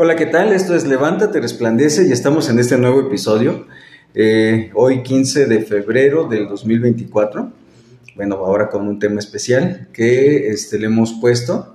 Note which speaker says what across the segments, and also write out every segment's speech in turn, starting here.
Speaker 1: Hola, ¿qué tal? Esto es Levántate, Resplandece y estamos en este nuevo episodio. Eh, hoy 15 de febrero del 2024. Bueno, ahora con un tema especial que este, le hemos puesto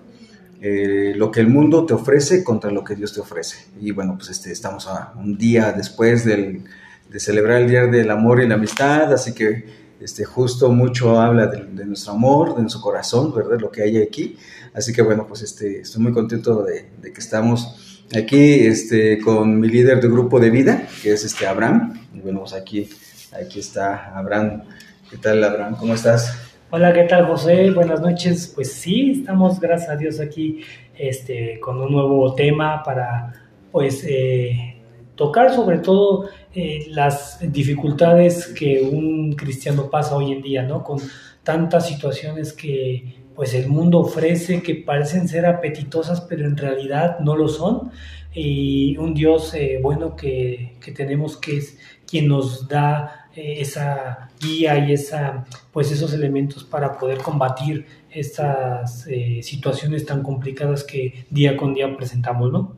Speaker 1: eh, lo que el mundo te ofrece contra lo que Dios te ofrece. Y bueno, pues este, estamos a un día después del, de celebrar el Día del Amor y la Amistad, así que este, justo mucho habla de, nuestro amor, de nuestro corazón, ¿verdad? Lo que hay aquí. Así que bueno, pues este, estoy muy contento de, de que estamos Aquí este, con mi líder de grupo de vida, que es este Abraham. Bueno, pues aquí, aquí está Abraham. ¿Qué tal, Abraham? ¿Cómo estás?
Speaker 2: Hola, ¿qué tal, José? Buenas noches. Pues sí, estamos, gracias a Dios, aquí este, con un nuevo tema para, pues, eh, tocar sobre todo eh, las dificultades que un cristiano pasa hoy en día, ¿no? Con tantas situaciones que pues el mundo ofrece que parecen ser apetitosas, pero en realidad no lo son. Y un Dios eh, bueno que, tenemos que es quien nos da eh, esa guía y esa, pues esos elementos para poder combatir estas eh, situaciones tan complicadas que día con día presentamos, ¿no?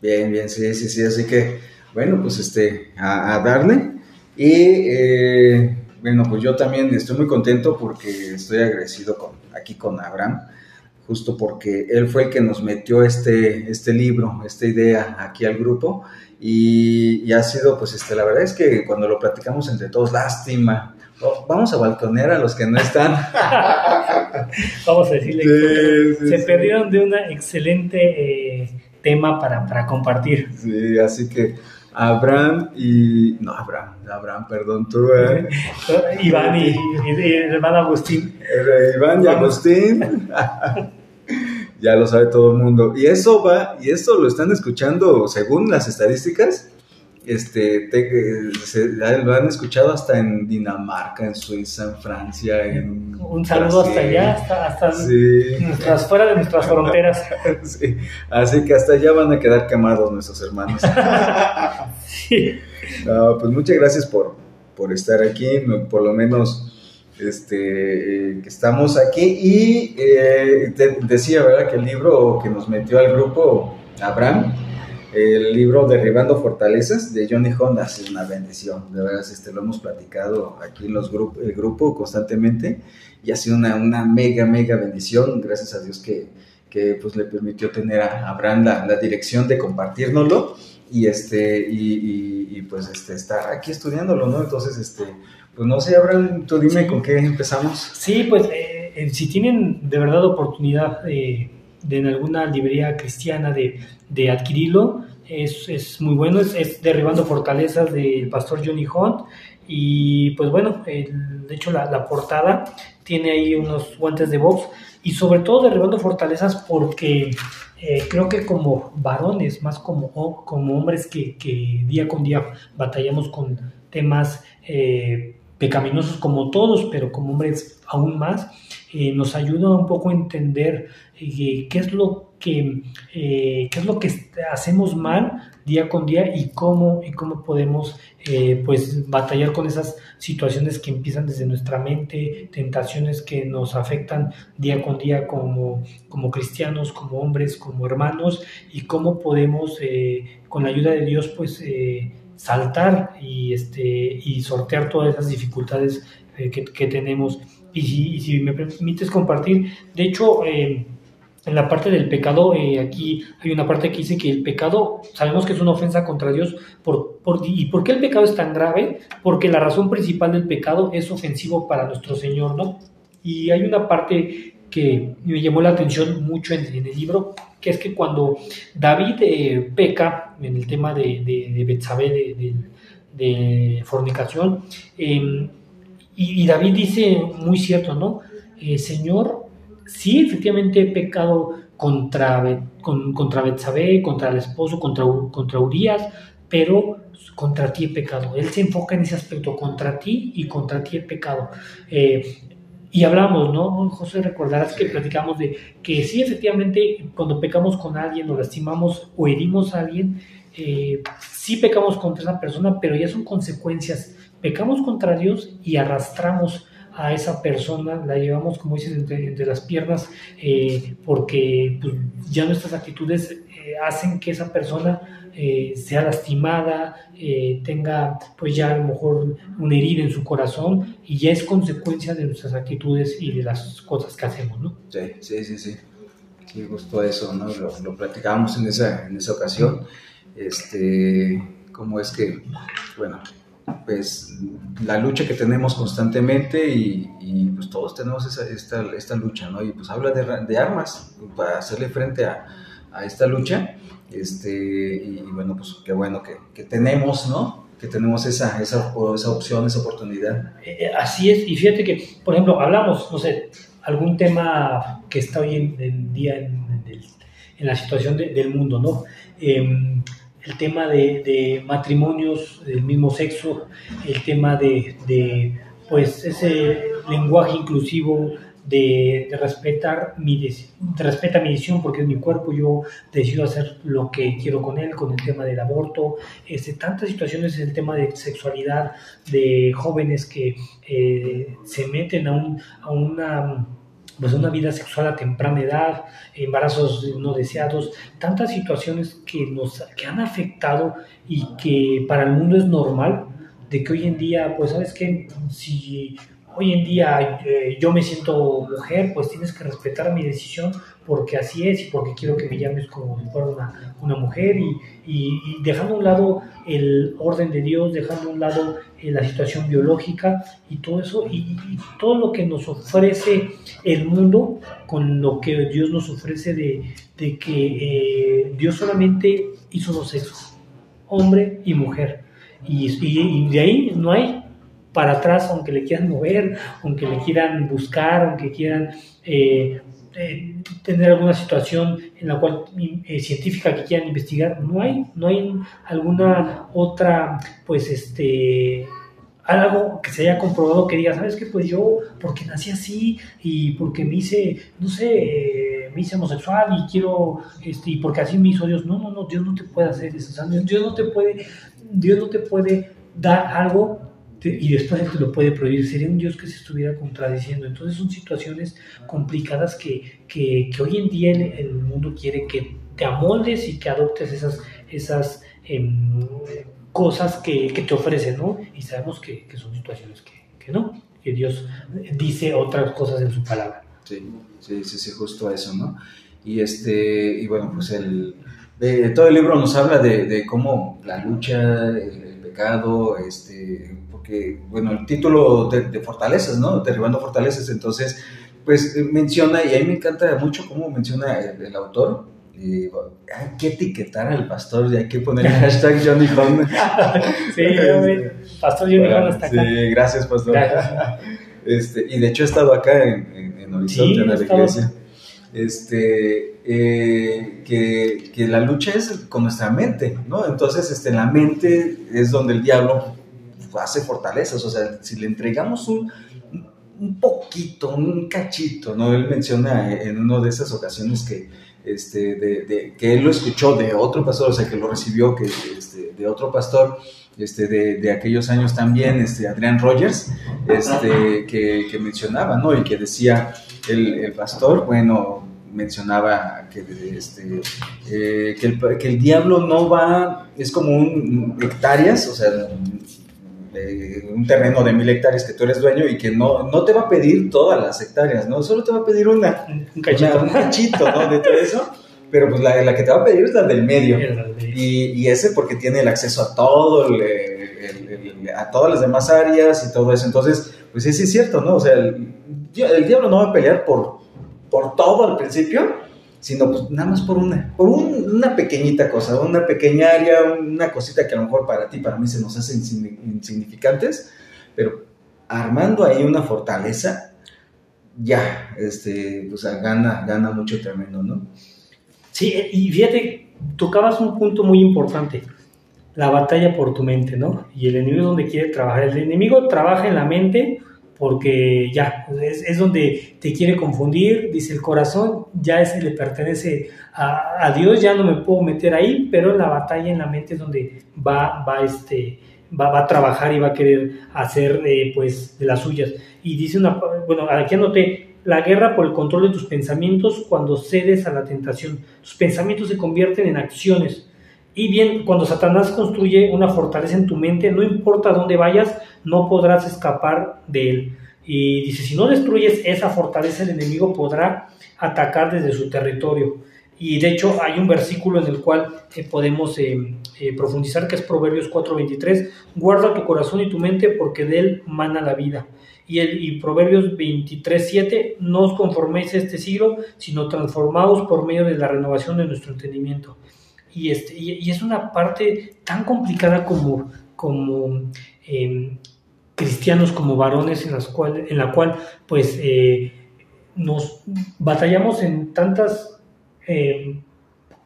Speaker 1: Bien, bien, sí, sí, sí. Así que, bueno, pues este, a, a darle. Y bueno, pues yo también estoy muy contento porque estoy agradecido con, aquí con Abraham, justo porque él fue el que nos metió este, este libro, esta idea aquí al grupo y, ha sido, pues este, la verdad es que cuando lo platicamos entre todos, lástima, oh, vamos a balconear a los que no están.
Speaker 2: vamos a decirle que se perdieron de un excelente eh, tema para, para compartir.
Speaker 1: Sí, así que Abraham y. No, Abraham, Abraham, perdón, tú, ¿eh?
Speaker 2: Iván y, y, hermano Agustín.
Speaker 1: Iván y Agustín. ya lo sabe todo el mundo. Y eso va, y esto lo están escuchando según las estadísticas este, te, se, lo han escuchado hasta en Dinamarca, en Suiza, en Francia, en
Speaker 2: Un saludo hasta allá, hasta, hasta nuestras, fuera de nuestras fronteras.
Speaker 1: Sí. Así que hasta allá van a quedar quemados nuestros hermanos. sí. pues muchas gracias por, por estar aquí, por lo menos este, eh, que estamos aquí. Y eh, te decía, ¿verdad? Que el libro que nos metió al grupo, Abraham, el libro Derribando Fortalezas de Johnny Honda es una bendición, de verdad, este, lo hemos platicado aquí en los grupos, el grupo constantemente y ha sido una, una, mega, mega bendición, gracias a Dios que, que pues, le permitió tener a Abraham la, la dirección de compartirnoslo y, este, y, y, pues este, estar aquí estudiándolo, ¿no? Entonces, este, pues no sé, Abraham, tú dime con qué empezamos.
Speaker 2: Sí, pues eh, eh, si tienen de verdad oportunidad... Eh, de en alguna librería cristiana de, de adquirirlo. Es, es, muy bueno, es, Derribando Fortalezas del pastor Johnny Hunt. Y pues bueno, de hecho la, la, portada tiene ahí unos guantes de box y sobre todo Derribando Fortalezas porque eh, creo que como varones, más como, como hombres que, que día con día batallamos con temas eh, pecaminosos como todos, pero como hombres aún más, eh, nos ayuda un poco a entender eh, qué es lo que eh, qué es lo que hacemos mal día con día y cómo y cómo podemos pues batallar con esas situaciones que empiezan desde nuestra mente tentaciones que nos afectan día con día como como cristianos como hombres como hermanos y cómo podemos con la ayuda de Dios pues saltar y este y sortear todas esas dificultades que, que tenemos y si, me permites compartir, de hecho, eh, en la parte del pecado, eh, aquí hay una parte que dice que el pecado, sabemos que es una ofensa contra Dios, por, por, ¿y por qué el pecado es tan grave? Porque la razón principal del pecado es ofensivo para nuestro Señor, ¿no? Y hay una parte que me llamó la atención mucho en, el libro, que es que cuando David eh, peca en el tema de, de, de Betsabé, de, fornicación, eh, y, David dice muy cierto, ¿no? Eh, Señor, sí, efectivamente he pecado contra, con, contra Betsabé, contra el esposo, contra, contra Urias, pero contra ti he pecado. Él se enfoca en ese aspecto, contra ti y contra ti he pecado. Eh, y hablamos, ¿no? José, recordarás que platicamos de que sí, efectivamente, cuando pecamos con alguien o lastimamos o herimos a alguien, eh, sí pecamos contra esa persona, pero ya son consecuencias pecamos contra Dios y arrastramos a esa persona, la llevamos, como dices, entre, las piernas, eh, porque pues, ya nuestras actitudes eh, hacen que esa persona eh, sea lastimada, tenga pues ya a lo mejor una herida en su corazón y ya es consecuencia de nuestras actitudes y de las cosas que hacemos, ¿no?
Speaker 1: Sí, sí, sí, sí. Sí, justo eso, ¿no? Lo, lo platicábamos en esa, en esa ocasión. Este, cómo es que, bueno, pues la lucha que tenemos constantemente y, pues todos tenemos esta, esta, lucha, ¿no? Y pues habla de, de armas para hacerle frente a, a, esta lucha, este, y, bueno, pues qué bueno que, que tenemos, ¿no? Que tenemos esa, esa, esa opción, esa oportunidad.
Speaker 2: Eh, así es, y fíjate que, por ejemplo, hablamos, no sé, algún tema que está hoy en, día en, la situación del mundo, ¿no? Eh, el tema de, matrimonios del mismo sexo, el tema de, pues ese lenguaje inclusivo de, respetar mi respeta mi decisión porque es mi cuerpo, yo decido hacer lo que quiero con él, con el tema del aborto, este, tantas situaciones el tema de sexualidad, de jóvenes que eh, se meten a, un, a una pues una vida sexual a temprana edad, embarazos no deseados, tantas situaciones que nos que han afectado y que para el mundo es normal, de que hoy en día, pues sabes que si hoy en día eh, yo me siento mujer, pues tienes que respetar mi decisión porque así es y porque quiero que me llames como si fuera una, una mujer y, y, dejando a un lado el orden de Dios, dejando a un lado eh, la situación biológica y todo eso y, todo lo que nos ofrece el mundo con lo que Dios nos ofrece de, de que eh, Dios solamente hizo dos sexos, hombre y mujer. Y, y, de ahí no hay para atrás, aunque le quieran mover, aunque le quieran buscar, aunque quieran eh, eh, tener alguna situación en la cual eh, científica que quieran investigar, no hay, no hay alguna otra, pues este algo que se haya comprobado que diga, ¿sabes qué? Pues yo, porque nací así y porque me hice, no sé, me hice homosexual y quiero, este, y porque así me hizo Dios. No, no, no, Dios no te puede hacer eso. Dios no te puede, Dios no te puede dar algo y te lo puede prohibir. Sería un Dios que se estuviera contradiciendo. Entonces son situaciones complicadas que, que, hoy en día el, mundo quiere que te amoldes y que adoptes esas, esas em, cosas que, que, te ofrecen, ¿no? Y sabemos que, que son situaciones que, que, no, que Dios dice otras cosas en su palabra.
Speaker 1: Sí, sí, sí, sí justo eso, ¿no? Y, este, y bueno, pues el, de, todo el libro nos habla de, de cómo la lucha, el, pecado, este, porque, bueno, el título de, fortalezas, ¿no? Derribando fortalezas, entonces, pues eh, menciona, y a mí me encanta mucho cómo menciona el, autor, y, hay que etiquetar al pastor y hay que poner el hashtag Johnny Home.
Speaker 2: sí, este, Pastor Johnny Home hasta acá.
Speaker 1: Sí, gracias, Pastor. Este, y de hecho he estado acá en, en, Horizonte, en la iglesia. Este, eh, que, que, la lucha es con nuestra mente, ¿no? Entonces, este, la mente es donde el diablo hace fortalezas, o sea, si le entregamos un, un poquito, un cachito, ¿no? Él menciona en una de esas ocasiones que, este, de, que él lo escuchó de otro pastor, o sea, que lo recibió que, este, de otro pastor, este, de, de, aquellos años también, este, Adrián Rogers, este, que, mencionaba, ¿no? Y que decía el, el pastor, bueno, mencionaba que, este, eh, que, el, que, el, diablo no va, es como un hectáreas, o sea, un terreno de mil hectáreas que tú eres dueño y que no, no te va a pedir todas las hectáreas, ¿no? Solo te va a pedir una, un cachito, un cachito ¿no? De todo eso. Pero pues la, la, que te va a pedir es la del medio. Y, y ese porque tiene el acceso a todo, a todas las demás áreas y todo eso. Entonces, pues sí, sí es cierto, ¿no? O sea, el, el diablo no va a pelear por, por todo al principio, sino pues nada más por una, por una pequeñita cosa, una pequeña área, una cosita que a lo mejor para ti, para mí se nos hace insignificantes, pero armando ahí una fortaleza, ya, este, pues gana, gana mucho terreno, ¿no?
Speaker 2: Sí, y fíjate, tocabas un punto muy importante, la batalla por tu mente, ¿no? Y el enemigo es donde quiere trabajar, el enemigo trabaja en la mente, porque ya, es, donde te quiere confundir, dice el corazón, ya ese le pertenece a, Dios, ya no me puedo meter ahí, pero la batalla en la mente es donde va, va, este, va, a trabajar y va a querer hacer eh, pues de las suyas. Y dice una, bueno, aquí anoté, la guerra por el control de tus pensamientos cuando cedes a la tentación. Tus pensamientos se convierten en acciones. Y bien, cuando Satanás construye una fortaleza en tu mente, no importa dónde vayas, no podrás escapar de él. Y dice, si no destruyes esa fortaleza, el enemigo podrá atacar desde su territorio. Y de hecho hay un versículo en el cual eh, podemos eh, eh, profundizar, que es Proverbios 4:23, guarda tu corazón y tu mente porque de él mana la vida. Y, el, y Proverbios 23:7, no os conforméis a este siglo, sino transformaos por medio de la renovación de nuestro entendimiento. Y, este, y, es una parte tan complicada como, como em, cristianos, como varones, en, las cual, en la cual pues nos batallamos en tantas eh,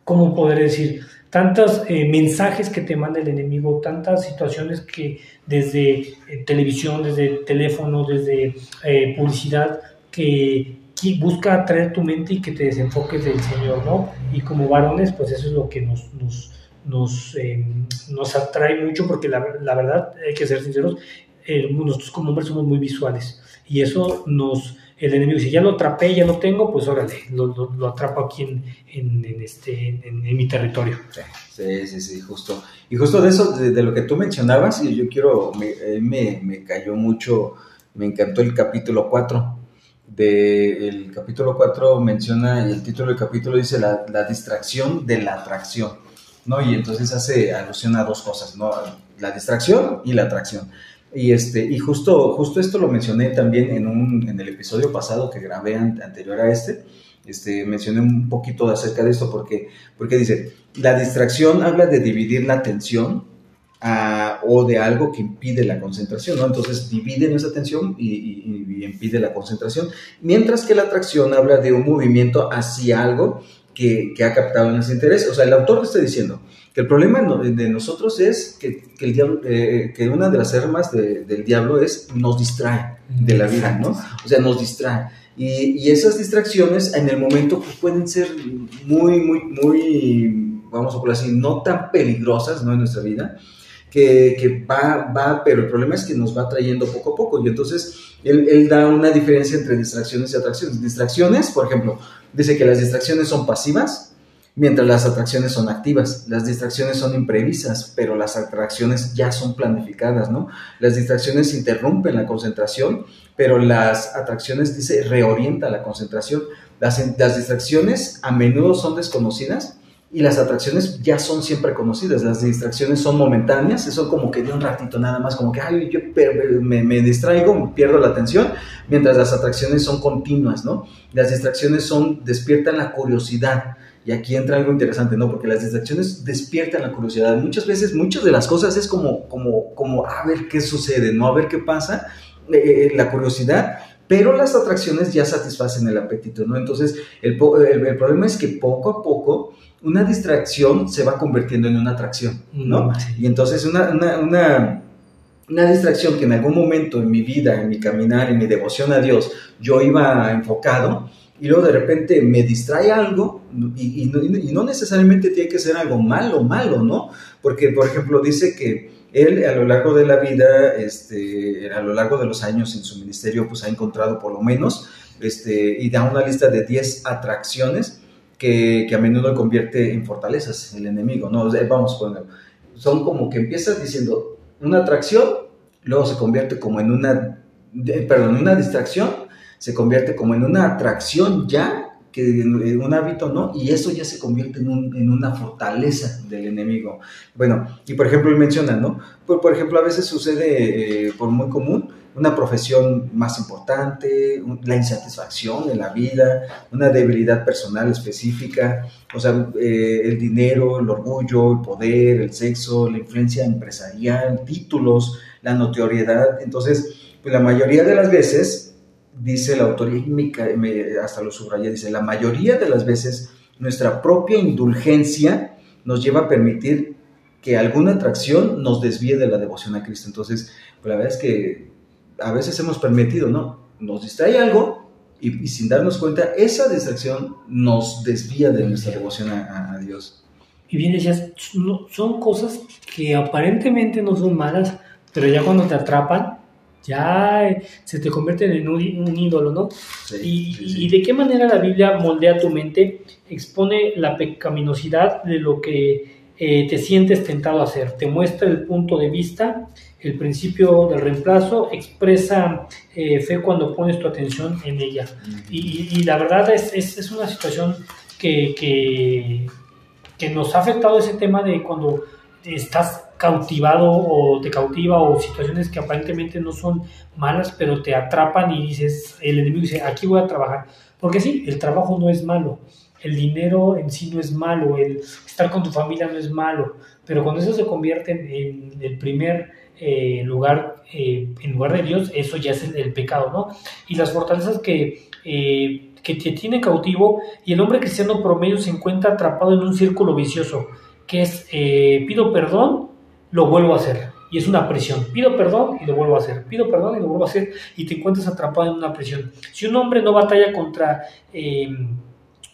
Speaker 2: ¿cómo poder decir? Tantos eh, mensajes que te manda el enemigo, tantas situaciones que desde eh, televisión, desde teléfono, desde eh, publicidad, que, busca atraer tu mente y que te desenfoques del Señor, ¿no? Y como varones, pues eso es lo que nos, nos, nos, nos atrae mucho, porque la, la, verdad, hay que ser sinceros, nosotros como hombres somos muy visuales y eso nos el enemigo dice, ya lo atrapé, ya lo tengo, pues órale, lo, lo, atrapo aquí en, en, este, en, mi territorio.
Speaker 1: Sí, sí, sí, justo. Y justo de eso, de, lo que tú mencionabas, y yo quiero, me, me, me, cayó mucho, me encantó el capítulo 4. De, el capítulo 4 menciona, y el título del capítulo dice la, la distracción de la atracción, ¿no? Y entonces hace alusión a dos cosas, ¿no? La distracción y la atracción. Y, este, y justo, justo esto lo mencioné también en, un, en el episodio pasado que grabé anterior a este. Este, mencioné un poquito acerca de esto porque, porque dice, la distracción habla de dividir la atención ah, o de algo que impide la concentración, ¿no? Entonces divide esa atención y, y, impide la concentración, mientras que la atracción habla de un movimiento hacia algo que, ha captado nuestro interés. O sea, el autor está diciendo, que el problema de nosotros es eh, que una de las armas del diablo es nos distrae de la vida, ¿no? O sea, nos distrae. Y, y, esas distracciones en el momento pues, pueden ser muy, muy, muy, vamos a poner así, no tan peligrosas, ¿no? En nuestra vida, que, que, va, va, pero el problema es que nos va trayendo poco a poco. Y entonces él, él da una diferencia entre distracciones y atracciones. Distracciones, por ejemplo, dice que las distracciones son pasivas, mientras las atracciones son activas. Las distracciones son imprevisas, pero las atracciones ya son planificadas, ¿no? Las distracciones interrumpen la concentración, pero las atracciones, dice, reorienta la concentración. Las, las distracciones a menudo son desconocidas y las atracciones ya son siempre conocidas. Las distracciones son momentáneas, son como que de un ratito nada más, como que, ay, yo me, me distraigo, pierdo la atención, mientras las atracciones son continuas, ¿no? Las distracciones son, despiertan la curiosidad, y aquí entra algo interesante, ¿no? Porque las distracciones despiertan la curiosidad. Muchas veces, muchas de las cosas es como, como, como a ver qué sucede, ¿no? A ver qué pasa, eh, eh, la curiosidad, pero las atracciones ya satisfacen el apetito, ¿no? Entonces, el, el, problema es que poco a poco una distracción se va convirtiendo en una atracción, ¿no? Mm, y entonces una, una, una, una distracción que en algún momento en mi vida, en mi caminar, en mi devoción a Dios, yo iba enfocado, y luego de repente me distrae algo y, no, necesariamente tiene que ser algo malo, malo, ¿no? Porque, por ejemplo, dice que él a lo largo de la vida, este, a lo largo de los años en su ministerio, pues ha encontrado por lo menos, este, y da una lista de 10 atracciones que, a menudo convierte en fortalezas el enemigo, ¿no? vamos, bueno, son como que empiezas diciendo una atracción, luego se convierte como en una, perdón, una distracción, se convierte como en una atracción ya, que en un hábito, ¿no? Y eso ya se convierte en, en una fortaleza del enemigo. Bueno, y por ejemplo, él menciona, ¿no? Por, por ejemplo, a veces sucede, eh, por muy común, una profesión más importante, la insatisfacción en la vida, una debilidad personal específica, o sea, eh, el dinero, el orgullo, el poder, el sexo, la influencia empresarial, títulos, la notoriedad. Entonces, pues la mayoría de las veces dice la autoría, y hasta lo subraya, dice, la mayoría de las veces nuestra propia indulgencia nos lleva a permitir que alguna atracción nos desvíe de la devoción a Cristo. Entonces, pues la verdad es que a veces hemos permitido, ¿no? Nos distrae algo y, sin darnos cuenta, esa distracción nos desvía de nuestra devoción a, Dios.
Speaker 2: Y bien decías, son cosas que aparentemente no son malas, pero ya cuando te atrapan, ya eh, se te convierten en un, ídolo, ¿no? y, de qué manera la Biblia moldea tu mente, expone la pecaminosidad de lo que eh, te sientes tentado a hacer, te muestra el punto de vista, el principio del reemplazo, expresa eh, fe cuando pones tu atención en ella. y, la verdad es, es, una situación que, que, que nos ha afectado ese tema de cuando estás cautivado o te cautiva o situaciones que aparentemente no son malas, pero te atrapan y dices, el enemigo dice, aquí voy a trabajar. Porque sí, el trabajo no es malo, el dinero en sí no es malo, el estar con tu familia no es malo, pero cuando eso se convierte en, el primer eh, lugar, eh, en lugar de Dios, eso ya es el, pecado, ¿no? Y las fortalezas que... Eh, que te tiene cautivo y el hombre cristiano promedio se encuentra atrapado en un círculo vicioso, que es pido perdón lo vuelvo a hacer. Y es una presión. Pido perdón y lo vuelvo a hacer. Pido perdón y lo vuelvo a hacer. Y te encuentras atrapado en una presión. Si un hombre no batalla contra, eh,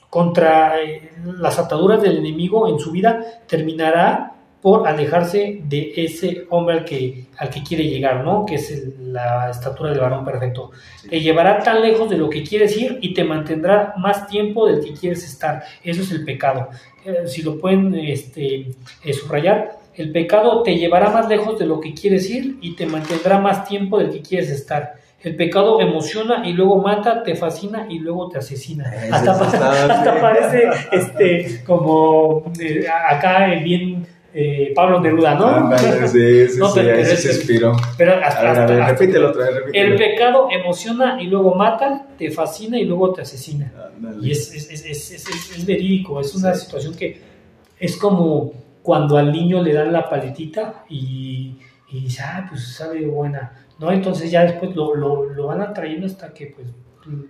Speaker 2: contra eh, las ataduras del enemigo en su vida, terminará por alejarse de ese hombre al que, al que quiere llegar, ¿no? Que es la estatura del varón perfecto. Te llevará tan lejos de lo que quieres ir y te mantendrá más tiempo del que quieres estar. Eso es el pecado. Eh, si lo pueden este, subrayar, el pecado te llevará más lejos de lo que quieres ir y te mantendrá más tiempo del que quieres estar. El pecado emociona y luego mata, te fascina y luego te asesina. hasta, parece este, como eh, acá bien eh, Pablo Neruda, ¿no?
Speaker 1: sí, sí, no, pero, sí, se inspiró.
Speaker 2: Pero hasta, repítelo otra vez. El pecado emociona y luego mata, te fascina y luego te asesina. Y es, es, es, es, verídico, es una situación que es como cuando al niño le dan la paletita y, y dice, ah, pues sabe buena, ¿no? Entonces ya después lo, lo, lo van atrayendo hasta que, pues,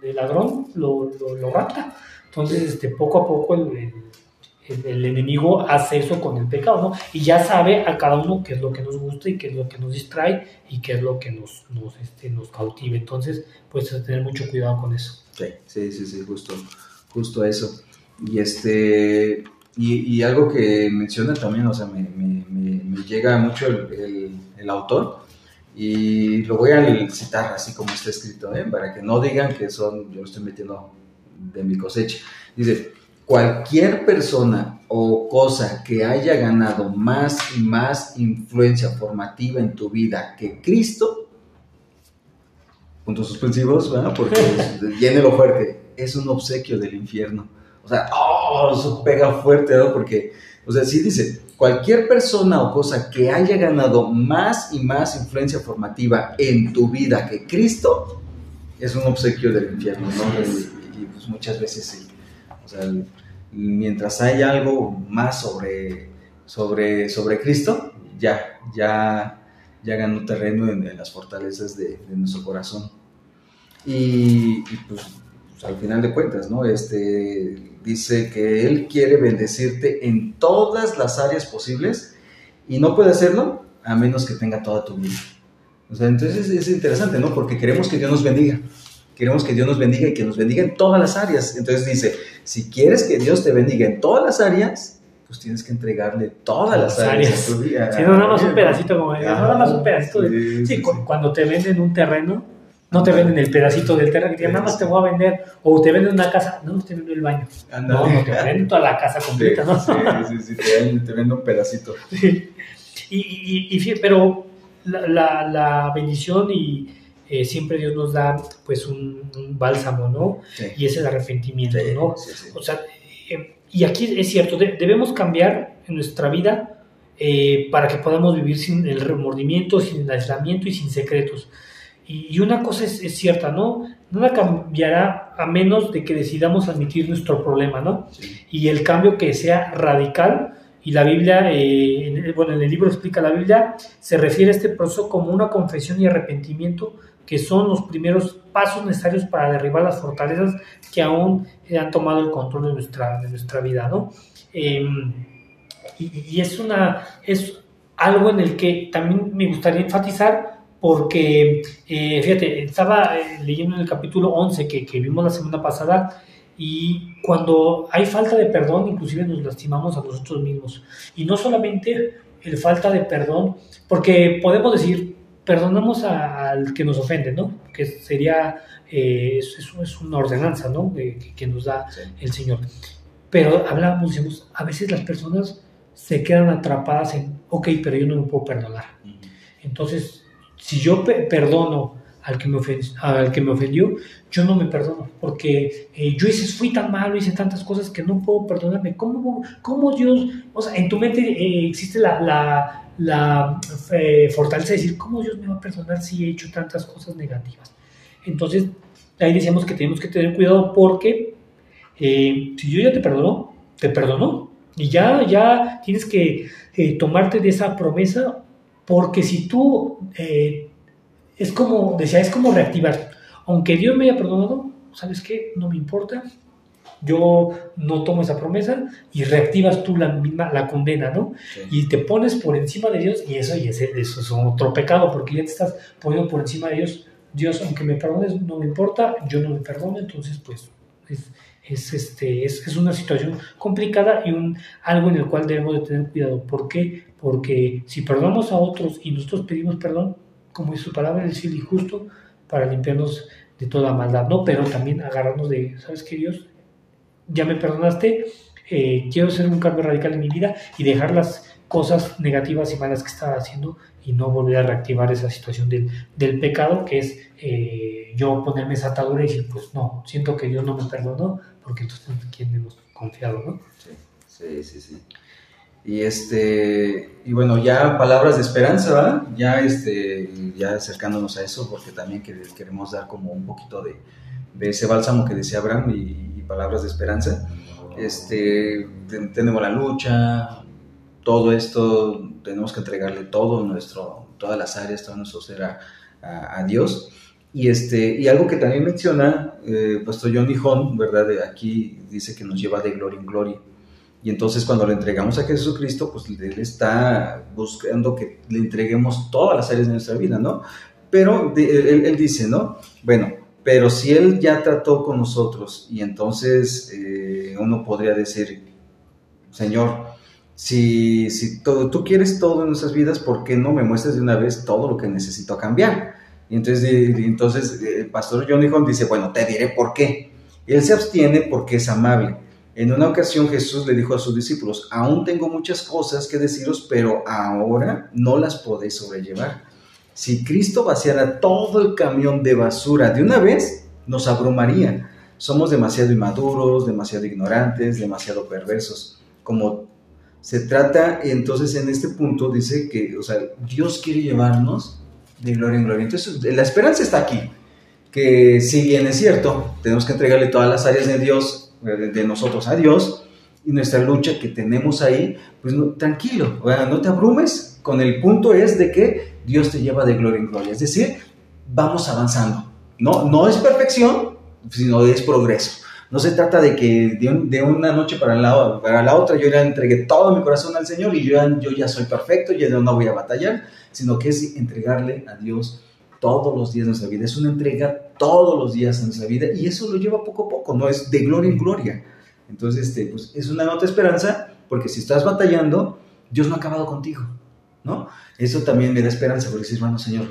Speaker 2: el ladrón lo, lo, rata. Entonces, este, poco a poco el, el, enemigo hace eso con el pecado, ¿no? Y ya sabe a cada uno qué es lo que nos gusta y qué es lo que nos distrae y qué es lo que nos, nos, este, nos cautive. Entonces, pues, tener mucho cuidado con eso.
Speaker 1: Sí, sí, sí, sí, justo, justo eso. Y este, y, algo que menciona también, o sea, me, llega mucho el, autor y lo voy a citar así como está escrito, ¿eh? para que no digan que son, yo lo estoy metiendo de mi cosecha. Dice, cualquier persona o cosa que haya ganado más y más influencia formativa en tu vida que Cristo, puntos suspensivos, ¿verdad? porque viene lo fuerte, es un obsequio del infierno. O sea, oh, eso pega fuerte, ¿no? Porque, o sea, sí dice, cualquier persona o cosa que haya ganado más y más influencia formativa en tu vida que Cristo, es un obsequio del infierno, ¿no? Y, pues muchas veces sí. O sea, mientras hay algo más sobre, sobre, sobre Cristo, ya, ya, ya ganó terreno en, las fortalezas de, nuestro corazón. Y, y pues, pues, al final de cuentas, ¿no? Este, dice que Él quiere bendecirte en todas las áreas posibles y no puede hacerlo a menos que tenga toda tu vida. O sea, entonces es, interesante, ¿no? Porque queremos que Dios nos bendiga. Queremos que Dios nos bendiga y que nos bendiga en todas las áreas. Entonces dice, si quieres que Dios te bendiga en todas las áreas, pues tienes que entregarle todas las áreas.
Speaker 2: Si no, nada más un pedacito, como no, nada más un pedacito. De, sí, cuando te venden un terreno, no te venden el pedacito del terreno que nada más te voy a vender, o te venden una casa, no, te vendo el baño. No, no, te venden toda la casa completa, ¿no?
Speaker 1: Sí, sí, sí, te, venden, un pedacito.
Speaker 2: Sí. Y, y, pero la, la, bendición y eh, siempre Dios nos da pues un, bálsamo, ¿no? Y es el arrepentimiento, ¿no? O sea, eh, y aquí es cierto, debemos cambiar en nuestra vida eh, para que podamos vivir sin el remordimiento, sin el aislamiento y sin secretos. Y, una cosa es, cierta, ¿no? Nada cambiará a menos de que decidamos admitir nuestro problema, ¿no? Y el cambio que sea radical, y la Biblia, eh, bueno, en el libro explica la Biblia, se refiere a este proceso como una confesión y arrepentimiento que son los primeros pasos necesarios para derribar las fortalezas que aún han tomado el control de nuestra, de nuestra vida, ¿no? Em, y, y, es, una, es algo en el que también me gustaría enfatizar porque, eh, fíjate, estaba eh, leyendo en el capítulo 11 que, que, vimos la semana pasada Y cuando hay falta de perdón, inclusive nos lastimamos a nosotros mismos. Y no solamente el falta de perdón, porque podemos decir, perdonamos al que nos ofende, ¿no? Que sería, eh, eso es una ordenanza, ¿no? que, nos da el Señor. Pero hablamos, decimos, a veces las personas se quedan atrapadas en, ok, pero yo no me puedo perdonar. Entonces, si yo perdono al que, me al que me ofendió, yo no me perdono, porque eh, yo hice, fui tan malo, hice tantas cosas que no puedo perdonarme. ¿Cómo, cómo Dios, o sea, en tu mente eh, existe la, la, la eh, fortaleza de decir, ¿cómo Dios me va a perdonar si he hecho tantas cosas negativas? Entonces, ahí decíamos que tenemos que tener cuidado porque si yo ya te perdono, te perdono, y ya, ya tienes que tomarte de esa promesa, porque si tú es como, decía, es como reactivar. Aunque Dios me haya perdonado, ¿sabes qué? No me importa. Yo no tomo esa promesa y reactivas tú la misma, la condena, ¿no? Y te pones por encima de Dios y eso, y ese, eso es otro pecado porque ya te estás poniendo por encima de Dios. Dios, aunque me perdones, no me importa, yo no me perdono, entonces pues es, es, este, es, es, una situación complicada y un, algo en el cual debemos de tener cuidado. ¿Por qué? Porque si perdonamos a otros y nosotros pedimos perdón, como es su palabra, el cielo y justo para limpiarnos de toda maldad, ¿no? Pero también agarrarnos de, ¿sabes qué, Dios? Ya me perdonaste, eh, quiero hacer un cambio radical en mi vida y dejar las cosas negativas y malas que estaba haciendo y no volver a reactivar esa situación del, del pecado, que es eh, yo ponerme esa atadura y decir, pues no, siento que Dios no me perdonó, porque entonces quién hemos confiado, ¿no?
Speaker 1: Sí, sí, sí. sí. Y este, y bueno, ya palabras de esperanza, ¿verdad? Ya este, ya acercándonos a eso, porque también queremos dar como un poquito de, de ese bálsamo que decía Abraham y, palabras de esperanza. Este, tenemos la lucha, todo esto, tenemos que entregarle todo nuestro, todas las áreas, todo nuestro ser a, a, Dios. Y, este, y algo que también menciona eh, Pastor Johnny ¿verdad? Aquí dice que nos lleva de gloria en gloria. Y entonces cuando le entregamos a Jesucristo, pues Él está buscando que le entreguemos todas las áreas de nuestra vida, ¿no? Pero él, dice, ¿no? Bueno, pero si Él ya trató con nosotros y entonces eh, uno podría decir, Señor, si, si todo, tú quieres todo en nuestras vidas, ¿por qué no me muestras de una vez todo lo que necesito cambiar? Y entonces, entonces el pastor Johnny Hunt dice, bueno, te diré por qué. Él se abstiene porque es amable en una ocasión Jesús le dijo a sus discípulos, aún tengo muchas cosas que deciros, pero ahora no las podéis sobrellevar. Si Cristo vaciara todo el camión de basura de una vez, nos abrumaría. Somos demasiado inmaduros, demasiado ignorantes, demasiado perversos. Como se trata, entonces en este punto dice que, o sea, Dios quiere llevarnos de gloria en gloria. Entonces, la esperanza está aquí, que si bien es cierto, tenemos que entregarle todas las áreas de Dios de nosotros a Dios y nuestra lucha que tenemos ahí, pues tranquilo, no te abrumes, con el punto es de que Dios te lleva de gloria en gloria, es decir, vamos avanzando, no, no es perfección, sino es progreso. No se trata de que de, una noche para la, para la otra yo ya entregué todo mi corazón al Señor y yo ya, yo ya soy perfecto, ya no voy a batallar, sino que es entregarle a Dios todos los días de nuestra vida, es una entrega todos los días de nuestra vida y eso lo lleva poco a poco, no es de gloria en gloria. Entonces, este, pues, es una nota de esperanza porque si estás batallando, Dios no ha acabado contigo, ¿no? Eso también me da esperanza porque dices, bueno, Señor,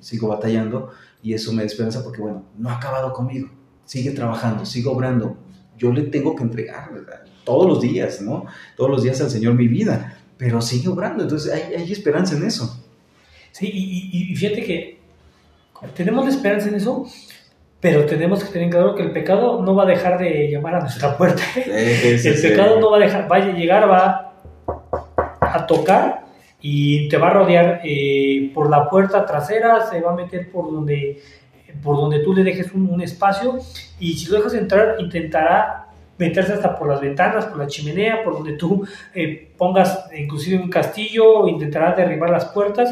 Speaker 1: sigo batallando y eso me da esperanza porque, bueno, no ha acabado conmigo, sigue trabajando, sigue obrando. Yo le tengo que entregar, ¿verdad? Todos los días, ¿no? Todos los días al Señor mi vida, pero sigue obrando, entonces hay, hay esperanza en eso.
Speaker 2: Sí, y, y fíjate que tenemos la esperanza en eso, pero tenemos que tener claro que el pecado no va a dejar de llamar a nuestra puerta. el pecado no va a dejar, vaya a llegar, va a tocar y te va a rodear eh, por la puerta trasera, se va a meter por donde, por donde tú le dejes un, espacio y si lo dejas entrar intentará meterse hasta por las ventanas, por la chimenea, por donde tú eh, pongas inclusive un castillo, intentará derribar las puertas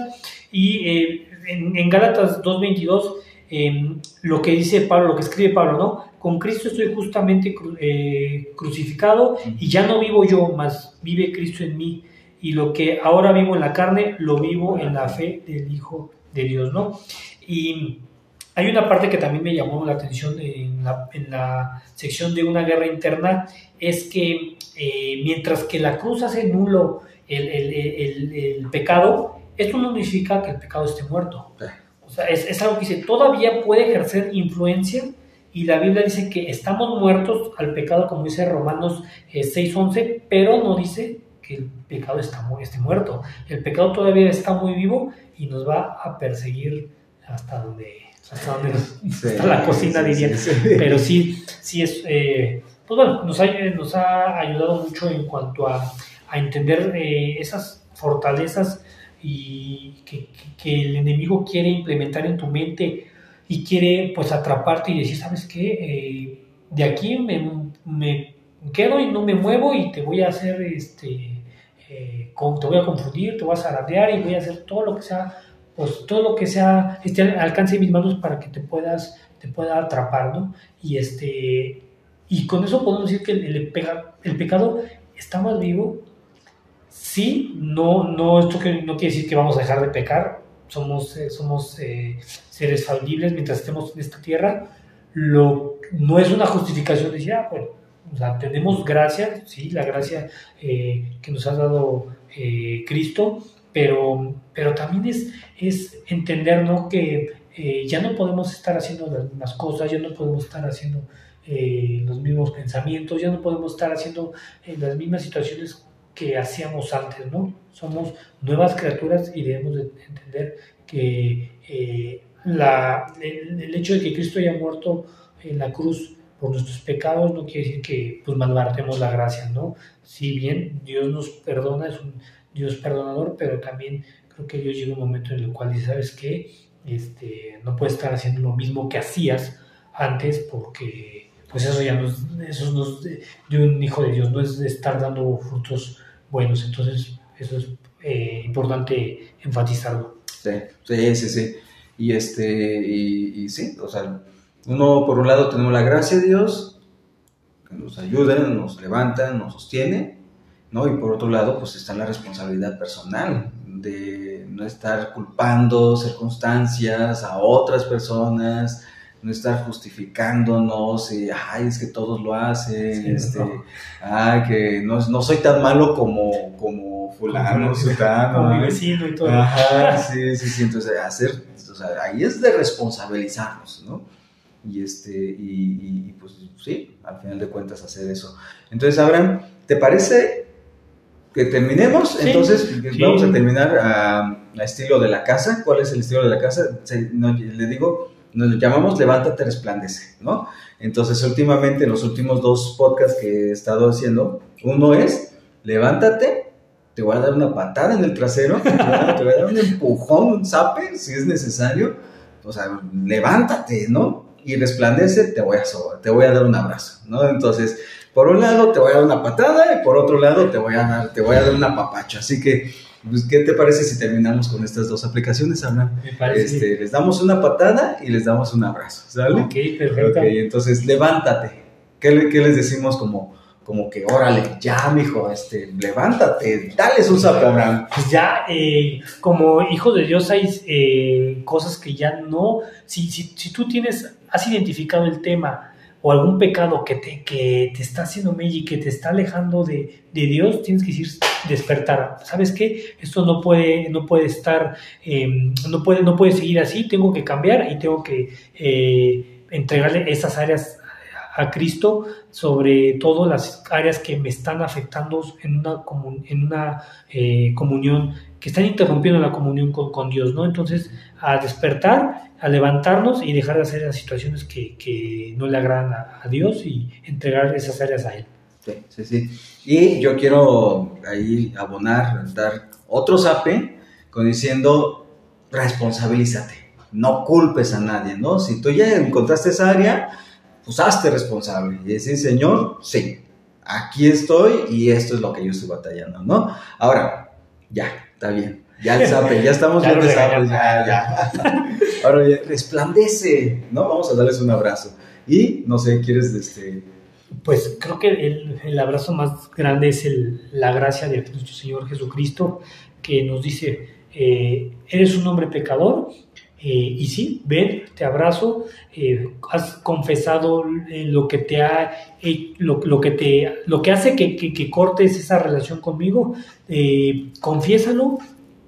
Speaker 2: y eh, en, en Gálatas 2.22, em, lo que dice Pablo, lo que escribe Pablo, ¿no? Con Cristo estoy justamente eh, crucificado y ya no vivo yo, mas vive Cristo en mí. Y lo que ahora vivo en la carne, lo vivo en la fe del Hijo de Dios, ¿no? Y hay una parte que también me llamó la atención en la, en la sección de una guerra interna, es que eh, mientras que la cruz hace nulo el, el, el, el, pecado, esto no significa que el pecado esté muerto. O sea, es, es, algo que dice, todavía puede ejercer influencia y la Biblia dice que estamos muertos al pecado, como dice Romanos eh, 6.11, pero no dice que el pecado está, esté muerto. El pecado todavía está muy vivo y nos va a perseguir hasta donde hasta donde está la cocina, diría. Pero sí, sí es, eh, pues bueno, nos ha, nos ha ayudado mucho en cuanto a, a entender eh, esas fortalezas y que, que, el enemigo quiere implementar en tu mente y quiere pues atraparte y decir, ¿sabes qué? Eh, de aquí me, me, quedo y no me muevo y te voy a hacer, este, eh, con, te voy a confundir, te voy a zarandear y voy a hacer todo lo que sea pues todo lo que sea esté al alcance de mis manos para que te puedas te pueda atrapar, ¿no? Y este y con eso podemos decir que el, el, el pecado está más vivo. Sí, no, no, esto que, no quiere decir que vamos a dejar de pecar, somos, eh, somos eh, seres falibles mientras estemos en esta tierra. Lo, no es una justificación de decir, ah, bueno, o sea, tenemos gracia, sí, la gracia eh, que nos ha dado eh, Cristo, pero, pero también es, es entender ¿no? que eh, ya no podemos estar haciendo las mismas cosas, ya no podemos estar haciendo eh, los mismos pensamientos, ya no podemos estar haciendo eh, las mismas situaciones que hacíamos antes, ¿no? Somos nuevas criaturas y debemos de entender que la, el, hecho de que Cristo haya muerto en la cruz por nuestros pecados no quiere decir que pues malbaratemos la gracia, ¿no? Si bien Dios nos perdona, es un Dios perdonador, pero también creo que Dios llega un momento en el cual dice, ¿sabes qué? Este, no puedes estar haciendo lo mismo que hacías antes porque pues eso ya no es, eso no es de, un hijo de Dios, no es estar dando frutos buenos. Entonces, eso es eh, importante enfatizarlo.
Speaker 1: Sí, sí, sí, sí. Y este, y, sí, o sea, uno por un lado tenemos la gracia de Dios, que nos ayuda, nos levanta, nos sostiene, ¿no? Y por otro lado, pues está la responsabilidad personal de no estar culpando circunstancias a otras personas, no estar justificándonos y, ay, es que todos lo hacen, sí, este, no. ay, que no, no, soy tan malo como, como fulano,
Speaker 2: como, como mi vecino y todo.
Speaker 1: Ajá, sí, sí, sí, entonces hacer, o sea, ahí es de responsabilizarnos, ¿no? Y, este, y, y, pues sí, al final de cuentas hacer eso. Entonces, Abraham, ¿te parece que terminemos, sí, entonces sí. vamos a terminar a, a, estilo de la casa. ¿Cuál es el estilo de la casa? Se, no, le digo, nos llamamos Levántate, resplandece, ¿no? Entonces, últimamente, en los últimos dos podcasts que he estado haciendo, uno es Levántate, te voy a dar una patada en el trasero, te voy a, te voy a dar un empujón, un zape, si es necesario. O sea, levántate, ¿no? Y resplandece, te voy a, te voy a dar un abrazo, ¿no? Entonces, por un lado te voy a dar una patada y por otro lado te voy a dar, te voy a dar una papacha. Así que, pues, ¿qué te parece si terminamos con estas dos aplicaciones, Ana?
Speaker 2: Me parece.
Speaker 1: Este, les damos una patada y les damos un abrazo, ¿sale?
Speaker 2: Ok, perfecto.
Speaker 1: Ok, entonces levántate. ¿Qué, le, qué les decimos como, como que, órale, ya, mijo, este, levántate, dale un zape, Abraham?
Speaker 2: Pues ya, eh, como hijo de Dios hay eh, cosas que ya no, si, si, si tú tienes, has identificado el tema, o algún pecado que te, que te está haciendo y que te está alejando de, de, Dios, tienes que decir despertar. ¿Sabes qué? Esto no puede, no puede estar, eh, no, puede, no puede seguir así, tengo que cambiar y tengo que eh, entregarle esas áreas a Cristo, sobre todo las áreas que me están afectando en una, en una eh, comunión, que están interrumpiendo la comunión con, con, Dios, ¿no? Entonces, a despertar, a levantarnos y dejar de hacer las situaciones que, que no le agradan a, a, Dios y entregar esas áreas a Él.
Speaker 1: Sí, sí, sí. Y yo quiero ahí abonar, dar otro zape con diciendo, responsabilízate, no culpes a nadie, ¿no? Si tú ya encontraste esa área, pues hazte responsable y decir, Señor, sí, aquí estoy y esto es lo que yo estoy batallando, ¿no? Ahora, ya, está bien, ya el zape, ya estamos
Speaker 2: ya
Speaker 1: bien de zape, ya, ya. Ahora, ya, resplandece, ¿no? Vamos a darles un abrazo. Y, no sé, ¿quieres este...?
Speaker 2: Pues creo que el, el abrazo más grande es el, la gracia de nuestro Señor Jesucristo, que nos dice, eh, eres un hombre pecador, Eh, y sí, ven, te abrazo, eh, has confesado lo que te ha, lo, que te, lo que hace que, que, cortes esa relación conmigo, confiésalo,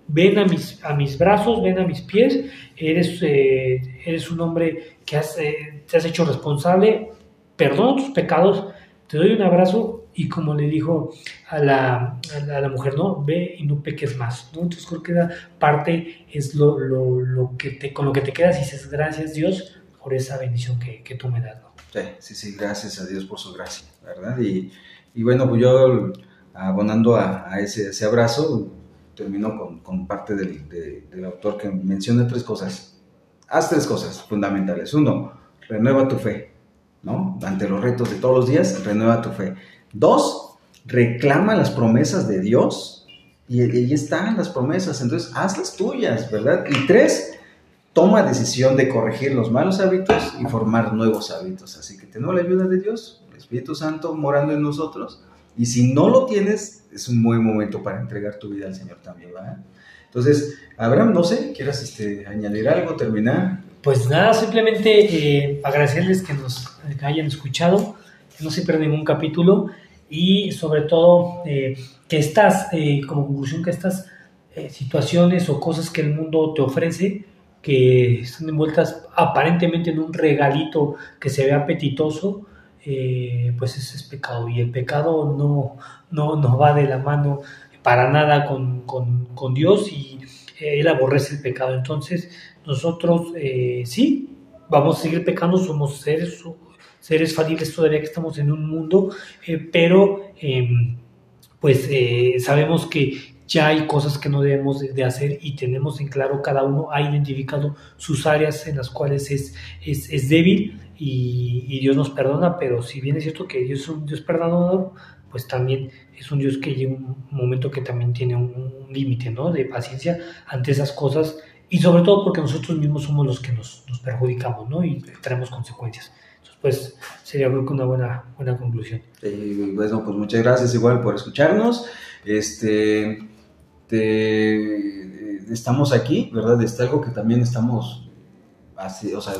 Speaker 2: ven a mis, a mis brazos, ven a mis pies, eres, eres un hombre que has, te has hecho responsable, perdona tus pecados, te doy un abrazo y como le dijo a la, a la, mujer, no, ve y no peques más, ¿no? Entonces creo que la parte es lo, lo, lo, que te, con lo que te quedas y dices, gracias Dios por esa bendición que, que tú me das, ¿no?
Speaker 1: Sí, sí, sí, gracias a Dios por su gracia, ¿verdad? Y, y bueno, pues yo abonando a, a ese, ese, abrazo, termino con, con parte del, del autor que menciona tres cosas. Haz tres cosas fundamentales. Uno, renueva tu fe. ¿no? Ante los retos de todos los días, renueva tu fe. Dos, reclama las promesas de Dios y ahí están las promesas, entonces hazlas tuyas, ¿verdad? Y tres, toma decisión de corregir los malos hábitos y formar nuevos hábitos. Así que tenemos la ayuda de Dios, el Espíritu Santo morando en nosotros. Y si no lo tienes, es un buen momento para entregar tu vida al Señor también, ¿verdad? Entonces, Abraham, no sé, ¿quieras este, añadir algo, terminar?
Speaker 2: Pues nada, simplemente eh, agradecerles que nos hayan escuchado, no se pierdan ningún capítulo y sobre todo eh, que estas, eh, como conclusión, que estas situaciones o cosas que el mundo te ofrece, que están envueltas aparentemente en un regalito que se ve apetitoso, pues ese es pecado y el pecado no, no, no va de la mano para nada con, con, con Dios y Él aborrece el pecado. Entonces, nosotros eh, sí, vamos a seguir pecando, somos seres, seres falibles todavía que estamos en un mundo, eh, pero em, pues eh, sabemos que ya hay cosas que no debemos de, hacer y tenemos en claro, cada uno ha identificado sus áreas en las cuales es, es, débil y, Dios nos perdona, pero si bien es cierto que Dios es un Dios perdonador, pues también es un Dios que llega un momento que también tiene un, límite ¿no? de paciencia ante esas cosas y sobre todo porque nosotros mismos somos los que nos, nos perjudicamos, ¿no? Y tenemos consecuencias. Pues sería creo que una buena, buena conclusión.
Speaker 1: bueno, pues muchas gracias igual por escucharnos. Este, estamos aquí, ¿verdad? Está algo que también estamos, así, o sea,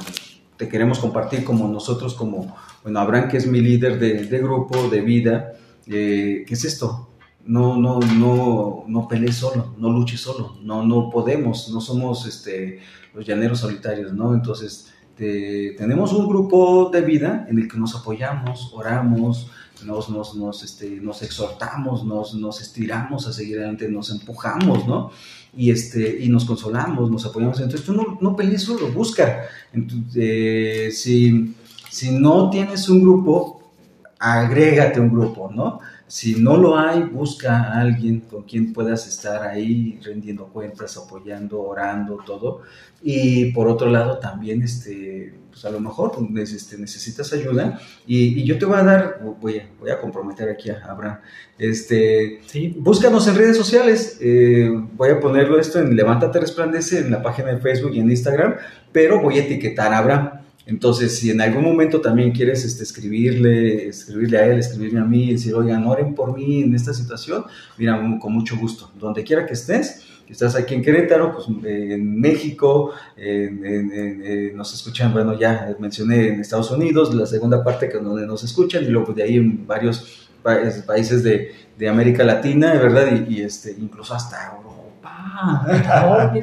Speaker 1: te queremos compartir como nosotros, como, bueno, Abraham, que es mi líder de, de grupo, de vida, eh, ¿qué es esto? no, no, no, no pelees solo, no luches solo, no, no podemos, no somos este, los llaneros solitarios, ¿no? Entonces, tenemos un grupo de vida en el que nos apoyamos, oramos, nos, nos, nos, este, nos exhortamos, nos, nos estiramos a seguir adelante, nos empujamos, ¿no? Y, este, y nos consolamos, nos apoyamos. Entonces, tú no, no pelees solo, busca. Entonces, eh, si, si no tienes un grupo, agrégate un grupo, ¿no? Si no lo hay, busca a alguien con quien puedas estar ahí rendiendo cuentas, apoyando, orando, todo. Y por otro lado, también, este, pues a lo mejor este, necesitas ayuda. Y, yo te voy a dar, voy a, voy a comprometer aquí a Abraham. Este, sí. Búscanos en redes sociales. Eh, voy a ponerlo esto en Levántate Resplandece en la página de Facebook y en Instagram, pero voy a etiquetar a Abraham entonces, si en algún momento también quieres este, escribirle, escribirle a él, escribirme a mí, decir, oigan, oren por mí en esta situación, mira, con mucho gusto. Donde quiera que estés, estás aquí en Querétaro, pues en México, en, nos escuchan, bueno, ya mencioné en Estados Unidos, la segunda parte que donde nos escuchan, y luego de ahí en varios países de, de América Latina, ¿verdad? Y, este, incluso hasta Europa.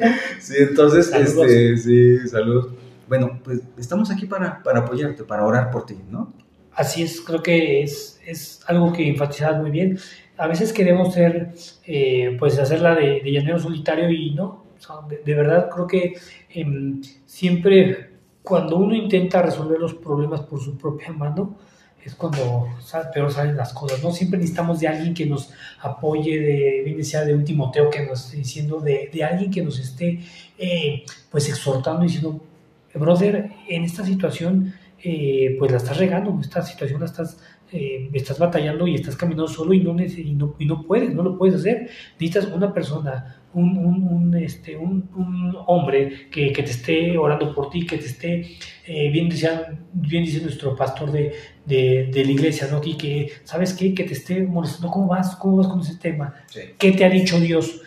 Speaker 1: sí, entonces, este, sí, saludos bueno, pues estamos aquí para, para apoyarte, para orar por ti, ¿no?
Speaker 2: Así es, creo que es, es algo que enfatizas muy bien. A veces queremos ser, eh, pues hacerla de, de, llanero solitario y no, de, verdad creo que em, siempre cuando uno intenta resolver los problemas por su propia mano, es cuando peor salen las cosas, ¿no? Siempre necesitamos de alguien que nos apoye, de, bien decía, de un Timoteo que nos esté diciendo, de, de alguien que nos esté, eh, pues, exhortando y diciendo, brother, en esta situación, eh, pues la estás regando, esta situación la estás, eh, estás batallando y estás caminando solo y no, y no, y no puedes, no lo puedes hacer. Necesitas una persona, un, un, este, un, un hombre que, que, te esté orando por ti, que te esté, eh, bien, decía, bien dice nuestro pastor de, de, de, la iglesia, ¿no? Y que, ¿sabes qué? Que te esté molestando, ¿cómo vas? ¿Cómo vas con ese tema? ¿Qué te ha dicho Dios?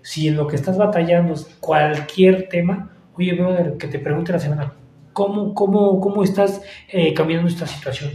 Speaker 2: si en lo que estás batallando, cualquier tema, oye, brother, que te pregunte la semana, ¿cómo, cómo, cómo estás eh, cambiando esta situación?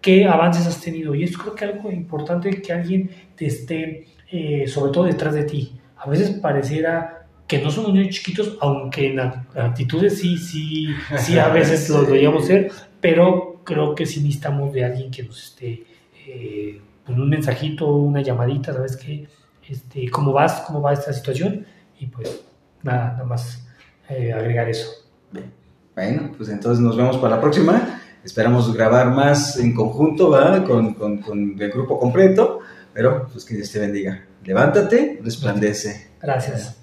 Speaker 2: ¿Qué avances has tenido? Y es creo que algo importante que alguien te esté, eh, sobre todo detrás de ti. A veces pareciera que no somos niños chiquitos, aunque en actitudes sí, sí, sí a veces lo deberíamos ser, pero creo que sí necesitamos de alguien que nos esté eh, con un mensajito, una llamadita, ¿sabes qué? Este, ¿Cómo vas? ¿Cómo va esta situación? Y pues nada, nada más eh, agregar eso.
Speaker 1: Bueno, pues entonces nos vemos para la próxima. Esperamos grabar más en conjunto, ¿va? Con, con, con el grupo completo, pero pues que Dios te bendiga. Levántate, resplandece.
Speaker 2: Gracias.